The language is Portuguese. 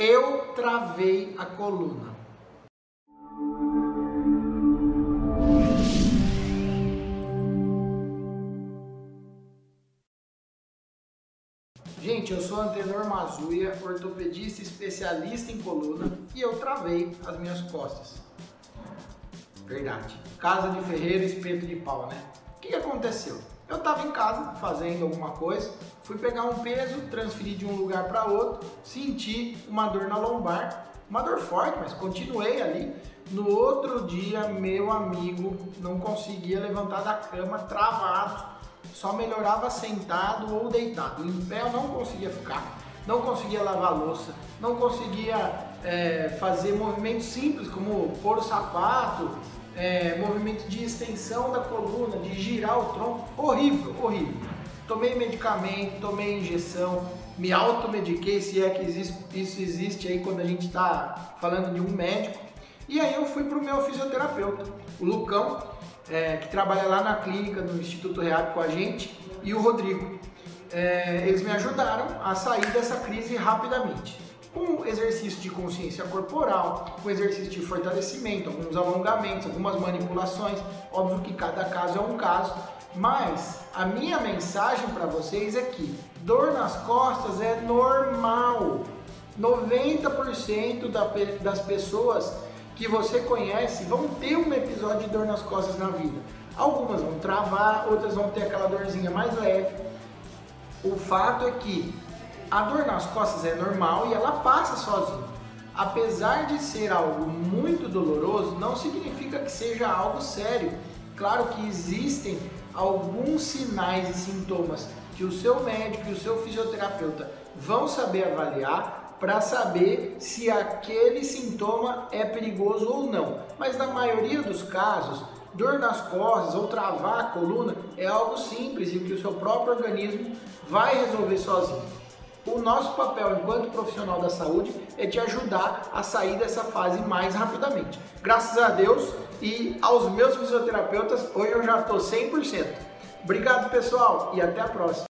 eu travei a coluna. Gente, eu sou Antenor Mazuia, ortopedista especialista em coluna e eu travei as minhas costas. Verdade. Casa de ferreiro, espeto de pau, né? O que, aconteceu? Eu estava em casa fazendo alguma coisa, fui pegar um peso, transferir de um lugar para outro, senti uma dor na lombar, uma dor forte, mas continuei ali. No outro dia, meu amigo não conseguia levantar da cama, travado, só melhorava sentado ou deitado. Em pé eu não conseguia ficar, não conseguia lavar louça, não conseguia é, fazer movimentos simples como pôr o sapato, é, movimento de extensão da coluna, de girar o tronco, horrível, horrível. Tomei medicamento, tomei injeção, me automediquei, se é que isso existe aí quando a gente está falando de um médico. E aí eu fui para o meu fisioterapeuta, o Lucão, é, que trabalha lá na clínica do Instituto Reab com a gente, e o Rodrigo. É, eles me ajudaram a sair dessa crise rapidamente com exercício de consciência corporal, com exercício de fortalecimento, alguns alongamentos, algumas manipulações. Óbvio que cada caso é um caso, mas a minha mensagem para vocês é que dor nas costas é normal. 90% das pessoas que você conhece vão ter um episódio de dor nas costas na vida. Algumas vão travar, outras vão ter aquela dorzinha mais leve. O fato é que a dor nas costas é normal e ela passa sozinha. Apesar de ser algo muito doloroso, não significa que seja algo sério. Claro que existem alguns sinais e sintomas que o seu médico e o seu fisioterapeuta vão saber avaliar para saber se aquele sintoma é perigoso ou não. Mas na maioria dos casos, dor nas costas ou travar a coluna é algo simples e que o seu próprio organismo vai resolver sozinho. O nosso papel enquanto profissional da saúde é te ajudar a sair dessa fase mais rapidamente. Graças a Deus e aos meus fisioterapeutas, hoje eu já estou 100%. Obrigado pessoal e até a próxima.